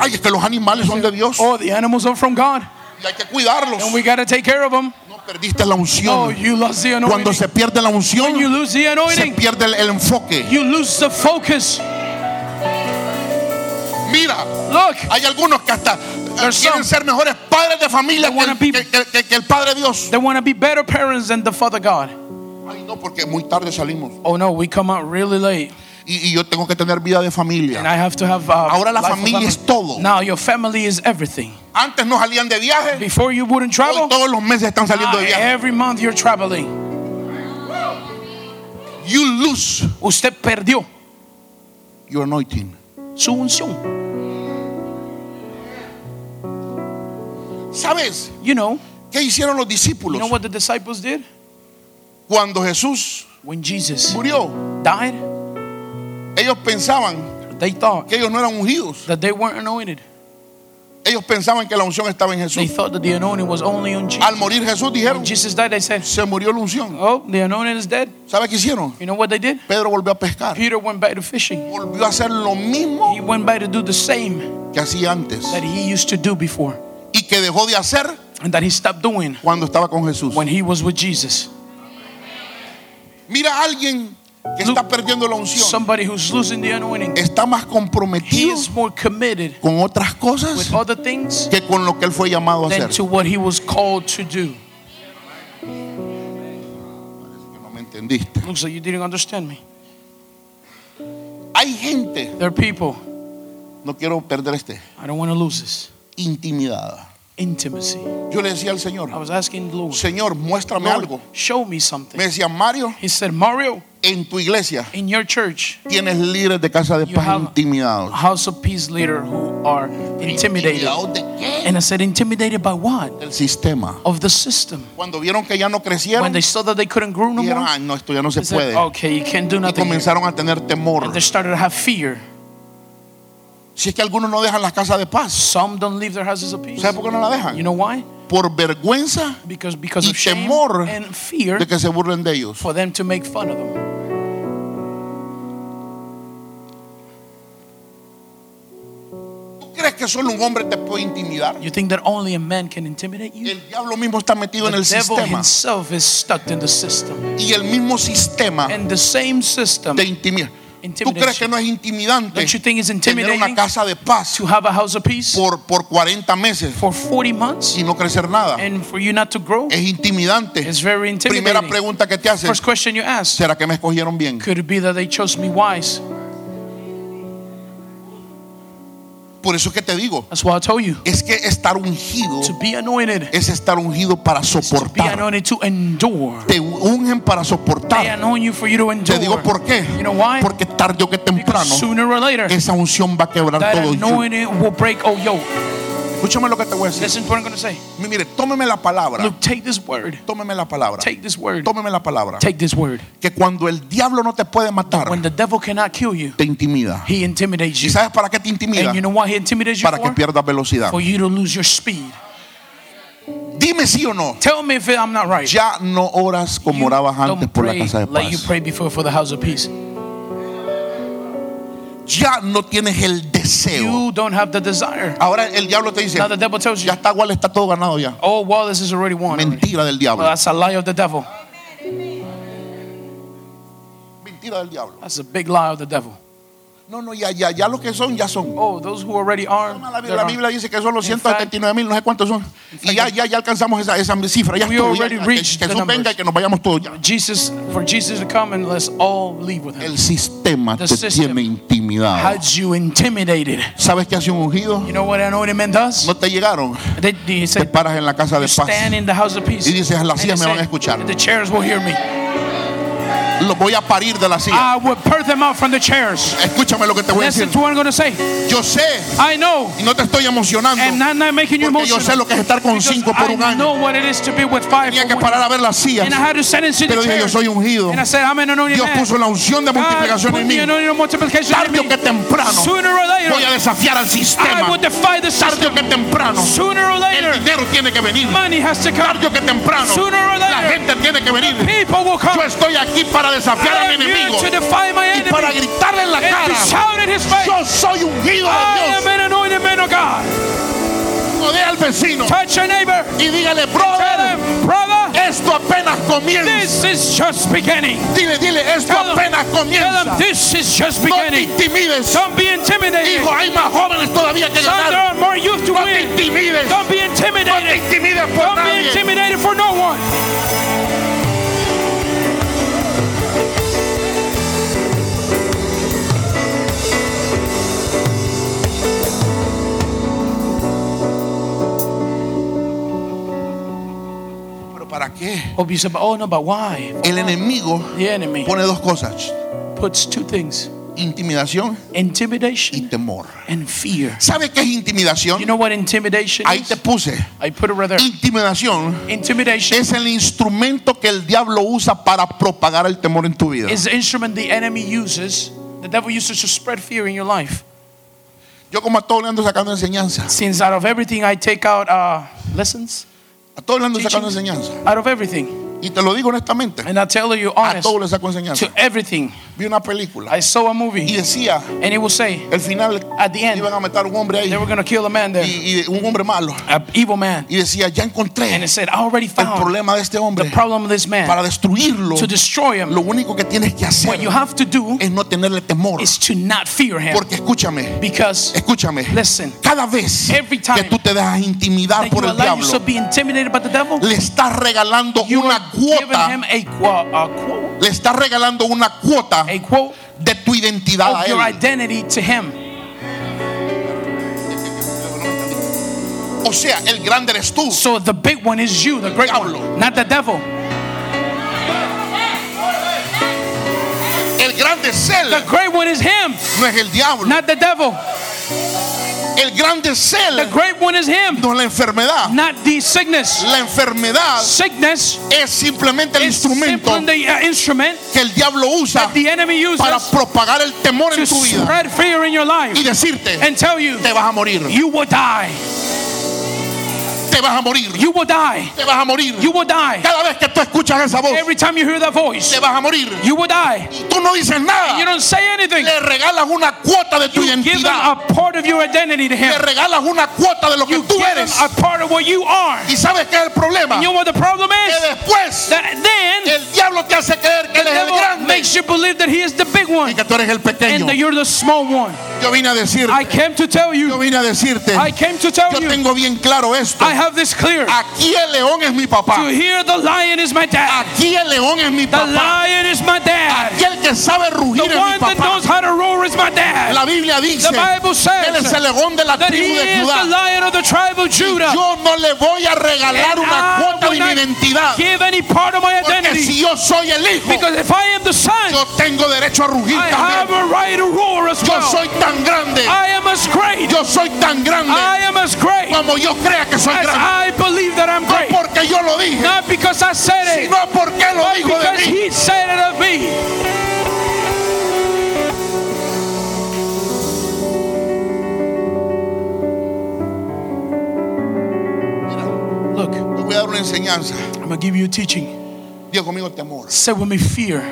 Ay, es que los animales son de Dios Oh, the animals are from God, y hay que cuidarlos. and we got to take care of them. No perdiste la Oh, unción. you lost the Cuando se pierde la unción, lose the se pierde el, el enfoque. you lose the focus. Mira, Look, hay algunos que hasta quieren ser mejores padres de familia They que be- que- que- que- que el Padre Dios. they want to be better parents than the Father God. Ay, no, porque muy tarde salimos. Oh no, we come out really late, Y, y yo tengo que tener vida de and familia. I have to have. Uh, Ahora la familia family. es todo. Now your family is everything. Antes no salían de viaje. Before you wouldn't Hoy travel. todos los meses están saliendo de viaje. every month you're traveling. You lose Usted perdió your anointing. su unción. ¿Sabes You know, qué hicieron los you discípulos know what the disciples did cuando Jesús when Jesus murió? died. Ellos pensaban They thought que ellos no eran ungidos. that they weren't anointed. Ellos pensaban que la unción estaba en They Jesús. thought that the anointing was only on Jesus. Al morir Jesús dijeron, When Jesus died, they said, se murió la unción. "Oh, the anointing is dead." ¿Sabe qué hicieron? You know what they did? Pedro volvió a pescar. Peter went back to fishing. Volvió a hacer lo mismo He went back to do the same que hacía antes. that he used to do before, Y que dejó de hacer and that he stopped doing cuando estaba con Jesús. when he was with Jesus. Mira a alguien que está perdiendo la unción. Somebody who's losing the anointing, Está más he comprometido is more committed con otras with cosas other things que con lo que él fue llamado a than hacer. to what he was called to do. No me entendiste. Looks like you didn't understand me. Hay gente, There are people, no quiero perder este, I don't want to lose this intimidada. Intimacy. Yo le decía al Señor, I was asking the Lord, Señor, muéstrame Lord, algo. show me something. Me decía, Mario, He said, Mario, en tu iglesia in your church, tienes líderes de casa de paz intimidados. house of peace leader who are intimidated. And I said, intimidated by what? Del sistema. Of the system. Cuando vieron que ya no crecieron, When they saw that they couldn't grow no dijeron, more, ah, no, esto ya no se said, puede. okay, you can't do Y nothing. here." comenzaron a tener temor. And they started to have fear. Si es que algunos no dejan las casas de paz. Some don't leave their houses of peace. ¿Sabe por qué no la You dejan? know why? Por vergüenza Because because Y of shame temor and fear de que se burlen de ellos. for them to make fun of them. ¿Tú crees que solo un hombre te puede intimidar? You think that only a man can intimidate you? El diablo mismo está metido en el devil sistema. himself is stuck in the system. Y el mismo sistema And the same system te intimida. ¿Tú crees que no es intimidante Don't you think it's tener una casa de paz to have a house of peace por, por 40 meses for 40 months y no crecer nada? and for you not to grow? Es intimidante. It's very Primera pregunta que te First question you ask, ¿será que me escogieron bien? could it be that they chose me wise? Por eso es que te digo, That's why I told you es que estar ungido to be anointed, es estar ungido para to be soportar. to endure. Te ungen para They soportar. anoint you for you to endure. Te digo por qué. You know why? Porque tarde o que temprano Because sooner or later, esa unción va a quebrar todo. yugo. anointing will break all yoke. Escúchame lo que te voy a decir. Listen to what I'm going to say. Mire, tómeme la palabra. Look, take this word. Tómeme la palabra. Take this word. Tómeme la palabra. Take this word. Que cuando el diablo no te puede matar, When the devil cannot kill you, te intimida. he intimidates ¿Y you. sabes para qué te intimida? And you know why he intimidates you Para que for? pierdas velocidad. For you to lose your speed. Dime sí o no. Tell me if I'm not right. Ya no oras como You orabas antes por la pray casa de like you paz. prayed before for the house of peace. Ya no tienes el deseo. You don't have the desire. Ahora el diablo te dice, Now the devil tells you, ya está igual, está todo ganado ya. oh, well, this is already won. Mentira del Well, diablo. that's a lie of the devil. Mentira del diablo. That's a big lie of the devil. No, no, ya, ya, ya los que son, ya son. Oh, those who already are. La, la. Biblia dice que son los In fact- 179 mil, no sé cuántos son. Y ya, ya, ya alcanzamos esa, esa cifra. Ya We estuvo, ya- already que reached the Jesús venga y que nos vayamos todos ya. Jesus, for Jesus to come and let's all leave with him. El sistema The te system tiene intimidado. Had you intimidated. ¿Sabes qué hace un ungido? You know what an man does? No te llegaron. They, they Te say, paras en la casa de paz. stand in the house of peace. Y dices, las sillas me van a escuchar. The chairs will hear me. Lo voy a parir de la silla. I will birth them out from the chairs. Escúchame lo que te voy a decir. Listen to what I'm going to say. Yo sé, I know, y no te estoy emocionando, and I'm not making you porque yo sé emotional. lo que es estar con cinco por un I año. know what it is to be with five Tenía que parar a ver las sillas. And I had to sit and see Pero the dije, yo chairs. soy ungido. And I said, I'm an anointed Dios man. puso la unción de multiplicación put en the mí. anointing of multiplication in Tarde o me. que temprano Sooner or later, voy a desafiar al I sistema. will defy the Tarde system. o que temprano Sooner or el later, dinero tiene que venir. money has to come. Tarde o que temprano Sooner or la later, gente tiene que venir. people will come. Yo estoy aquí para desafiar a I mi am here enemigo y para gritarle en la cara. Yo soy ungido de Dios. al vecino Touch your neighbor. y dígale, brother, him, brother, esto apenas comienza. this is just beginning. Dile, dile, esto Tell apenas him comienza. this is just No te beginning. intimides. Don't be intimidated. Hijo, hay más jóvenes todavía que Son, there ganar. are more youth to No te win. intimides. Don't be No te intimidated. intimides por Don't be nadie. intimidated for no one. Para qué? Oh, you oh no, but why? El enemigo The enemy pone dos cosas. puts two things: Intimidación y intimidation temor. and fear. ¿Sabe qué es intimidación? You know what intimidation Ahí is? te puse. I put it right there. Intimidación Intimidation es el instrumento que el diablo usa para propagar el temor en tu vida. is the instrument the enemy uses, the devil uses to spread fear in your life. Yo como a todo le ando sacando enseñanza. Since out of everything I take out uh, lessons, A todo le ando sacando Teachings. enseñanza. out of everything, Y te lo digo honestamente. and I tell you A honest, todo le saco enseñanza. to everything. Vi una película I saw a y movie, decía, and it will say el final at the end iban a matar un hombre ahí they were going to kill a man there, y, y un hombre malo. an evil man, Y decía, ya encontré and it said, I already el found problema de este the hombre. problem of this man. Para destruirlo, To destroy him, lo único que tienes que hacer what you have to do es no tenerle temor. is to not fear him, Porque escúchame, because escúchame. listen, Cada vez Every time que tú te dejas intimidar por you el diablo, to be intimidated by the devil, le estás regalando you una cuota, him a, a quote, le estás regalando una cuota de tu identidad a él. O sea, el grande eres tú. So the big one is you, the great Diablo. one, not the devil. El grande es él, The great one is him, no es el diablo. not the devil. El grande es The él, great one is him, no la enfermedad. not the sickness. La enfermedad Sickness es simplemente el instrumento the uh, instrument que el diablo usa the para propagar el temor en tu vida spread fear in your life y decirte, and tell you te vas a morir, you will die. Te vas a morir, You will die. te vas a morir. You will die. Cada vez que tú escuchas esa voz, Every time you hear that voice, te vas a morir. you will die. Y tú no dices You nada. don't say anything. Le regalas una cuota de tu You give him identidad. a part of your identity to Le him. regalas una cuota de lo que You tú give him eres. a part of what you are. ¿Y sabes qué es el problema? You know what the problem Que is? después That then el diablo te hace creer que the él es el grande. makes you believe that He is the big one y que tú eres el pequeño. and that you're the small one. Yo vine a decirte, I came to tell yo you, vine a decirte, I came to tell yo you, tengo bien claro esto. I have this clear. Aquí el león es mi To hear the lion is my dad. Aquí el león es mi The lion is my dad. Aquí el que sabe rugir The es mi one that knows how to roar is my dad. La Biblia dice The Bible que él es says el león de la tribu de is the lion of the tribe of Judah. Yo no le voy a regalar And una cuota de mi identidad. give any part of my Porque identity. si yo soy el hijo, Because if I am the son, yo tengo derecho a rugir I have a right to roar as Yo well. soy tan grande. I am as great. Yo soy tan grande I am as great como yo crea que soy grande. I believe that I'm No great. porque yo lo dije, Not because I said it, sino porque lo but dijo de because mí. he said it of me. Look, Te voy a dar una enseñanza. I'm gonna give you a teaching. Diga conmigo temor. Say with me fear.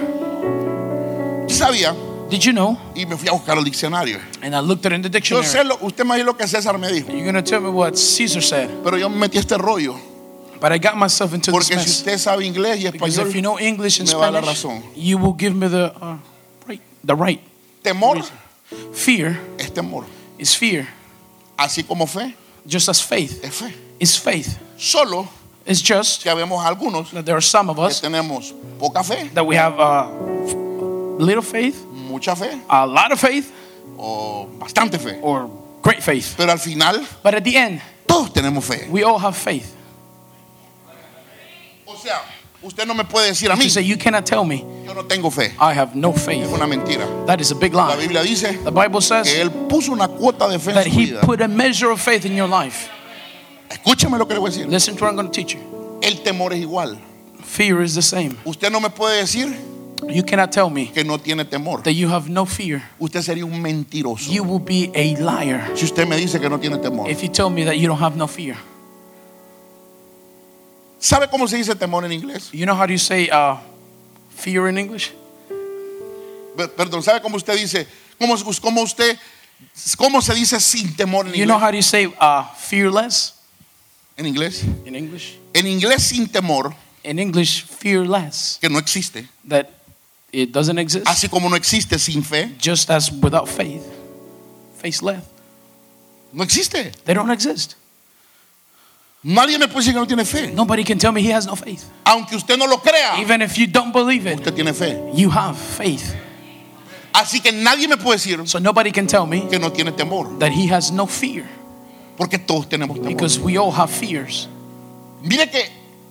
Sabía Did you know? y me fui a buscar diccionario. And I looked at it in the Yo dictionary. sé lo, usted me dijo lo que César me dijo, You're gonna tell me what Caesar said. pero yo me metí este rollo But I got myself into this porque si mess. usted sabe inglés y Because español, if you know English and me va a dar Spanish, razón. you will give me the uh, right. The right. temor Fear es temor, is fear, así como fe just as faith es fe. is faith. Solo It's just que habemos algunos that there are some of que us tenemos poca fe, that we have uh, little faith, mucha fe a lot of faith, o bastante fe. or great faith. Pero al final But at the end, todos tenemos fe. we all have faith. O sea, usted no me puede decir a mí, You say, You cannot tell me yo no tengo fe. I have no Es faith. una mentira. That is a big La lie. Biblia dice The Bible que says Él puso una cuota de fe en that su He vida. put a measure of faith in your life. Escúcheme lo que le voy a decir. Listen to what I'm going to teach you. El temor es igual. Fear is the same. Usted no me puede decir You cannot tell me que no tiene temor. that you have no fear. Usted sería un mentiroso. You will be a liar Si usted me dice que no tiene temor. if you tell me that you don't have no fear. ¿Sabe cómo se dice temor en inglés? You know how do you say uh, fear in English? Perdón, ¿sabe cómo usted dice? ¿Cómo, cómo usted, cómo se dice sin temor en You know how do you say uh, fearless En inglés. in English? En inglés sin temor, In English, fearless, que no existe. that it doesn't exist. Así como no existe sin fe, Just as without faith, faithless, no existe. they don't exist. Nadie me puede decir que no tiene fe. Nobody can tell me he has no faith. Aunque usted no lo crea, Even if you don't believe it, usted tiene fe. you have faith. Así que nadie me puede decir So nobody can tell me que no tiene temor. that he has no fear Porque todos tenemos temor. because we all have fears. Mire que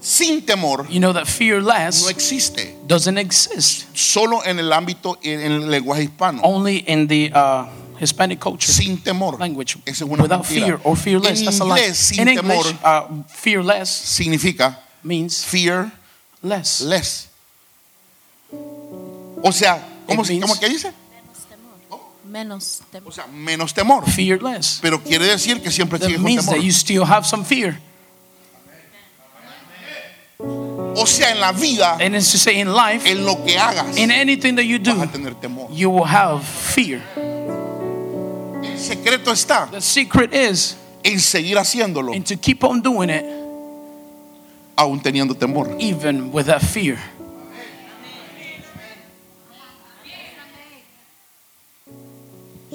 sin temor You know that no fearless existe. doesn't exist Solo en el ámbito, en el lenguaje hispano. only in the uh, Hispanic culture Sin temor. language es una without mentira. fear or fearless. En That's a lie. inglés, sin In English, temor uh, fearless significa means fearless. less. O sea, ¿cómo, cómo que dice? Menos temor. O sea, menos temor. Fearless. Pero quiere decir que siempre That sigue con temor. that you still have some fear. O sea, en la vida, And it's to say in life, en lo que hagas, in anything that you vas a do, tener temor. you will have fear. El secreto está The secret is en seguir haciéndolo, and to keep on doing it aún teniendo temor. even with that fear.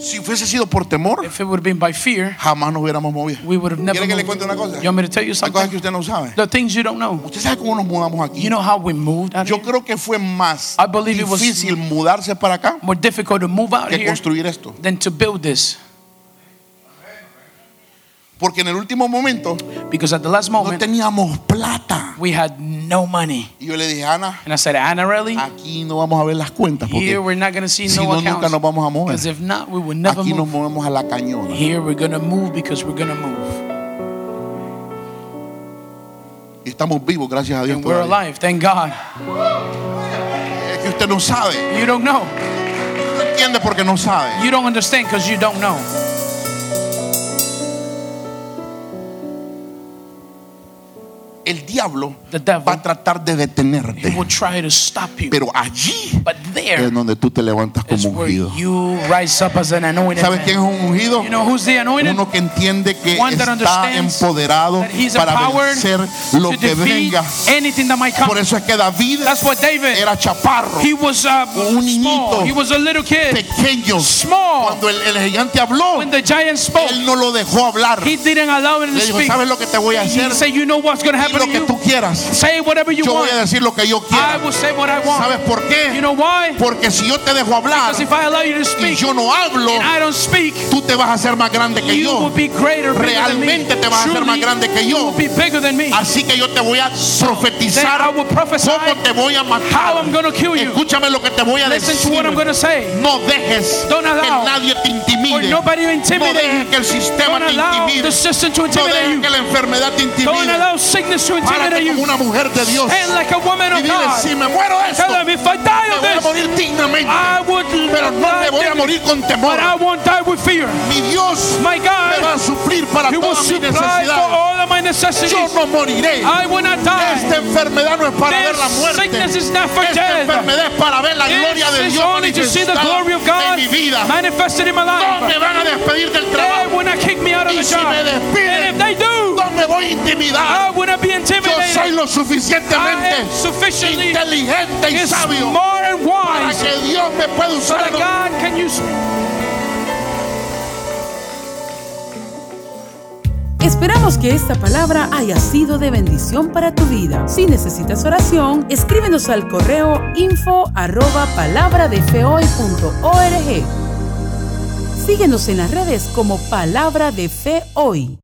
Si hubiese sido por temor, If it would have been by fear, jamás nos hubiéramos movido. we would have never ¿Quiere que le moved. cuente una cosa? You want me to tell you Hay cosas que something? usted no sabe. The things you don't know. ¿Usted sabe cómo nos mudamos aquí? You know how we moved out Yo here? creo que fue más I believe it was- difícil mudarse para acá More difficult to move out que here construir esto. than to build this. Porque en el último momento Because at the last no moment, teníamos plata. we had no money. Y yo le dije, Ana, And I said, Anna, really? aquí no vamos a ver las cuentas. Porque Here we're not to see si no no, nunca nos vamos a mover. Because if not, we will never Aquí nos move. movemos a la cañona. Here we're to move because we're to move. Y estamos vivos, gracias a Dios. And we're todavía. alive. Thank God. Es que usted no sabe. You don't know. No entiende porque no sabe. You don't understand because you don't know. El diablo The devil. va a tratar de detenerte. will try to stop you. Pero allí there es donde tú te levantas como ungido. ¿Sabes quién es un ungido? You know who's the anointed? Uno que entiende que está empoderado para vencer lo que venga. Por eso es que David David. era chaparro, He was uh, Un niñito. He was a little kid. pequeño. Small. Cuando el, el gigante habló, When the giant spoke, él no lo dejó hablar. he didn't allow him to Le dijo, speak. ¿sabes lo que te voy a He hacer? said, "You know what's going to happen lo to que you. tú quieras. Say whatever you Yo voy want. a decir lo que yo I quiera. will say what I want. ¿Sabes por qué? You know why? Porque si yo te dejo hablar Because if I allow you to y yo no hablo, and I don't speak, tú te vas a hacer más grande que you will yo. be greater, bigger than me. Realmente te vas a hacer más grande que yo. will be bigger than me. Así que yo te voy a profetizar I will cómo te voy a how matar. I'm going to kill you. Escúchame lo que te voy a Listen decir. to what I'm going to say. No dejes Don't que nadie te For intimide. No dejes you. que el sistema te intimide. No intimidate dejes you. que la enfermedad te Don't intimide. allow sickness to intimidate Párate como you. una mujer de Dios. And like a woman Y of dile, God, si me muero de esto, tell them if I die me voy a this, morir dignamente. Pero no me die voy a morir con temor. but I won't die with fear. Mi Dios My me va God, a suplir para of my necessities. Yo no moriré. I will not die. Esta enfermedad no es para ver la muerte. sickness is not for Esta death. enfermedad es para ver la gloria de Dios manifestada en mi vida. Me van a despedir del trabajo. not kick me out of Y the si job. me And despiden, if they do, no me voy a intimidar. I be Yo soy intimidated. lo I suficientemente inteligente y sabio smart and para que Dios me pueda usar. that God can use me. Esperamos que esta palabra haya sido de bendición para tu vida. Si necesitas oración, escríbenos al correo info arroba palabradeFehoy.org. Síguenos en las redes como Palabra de Fe Hoy.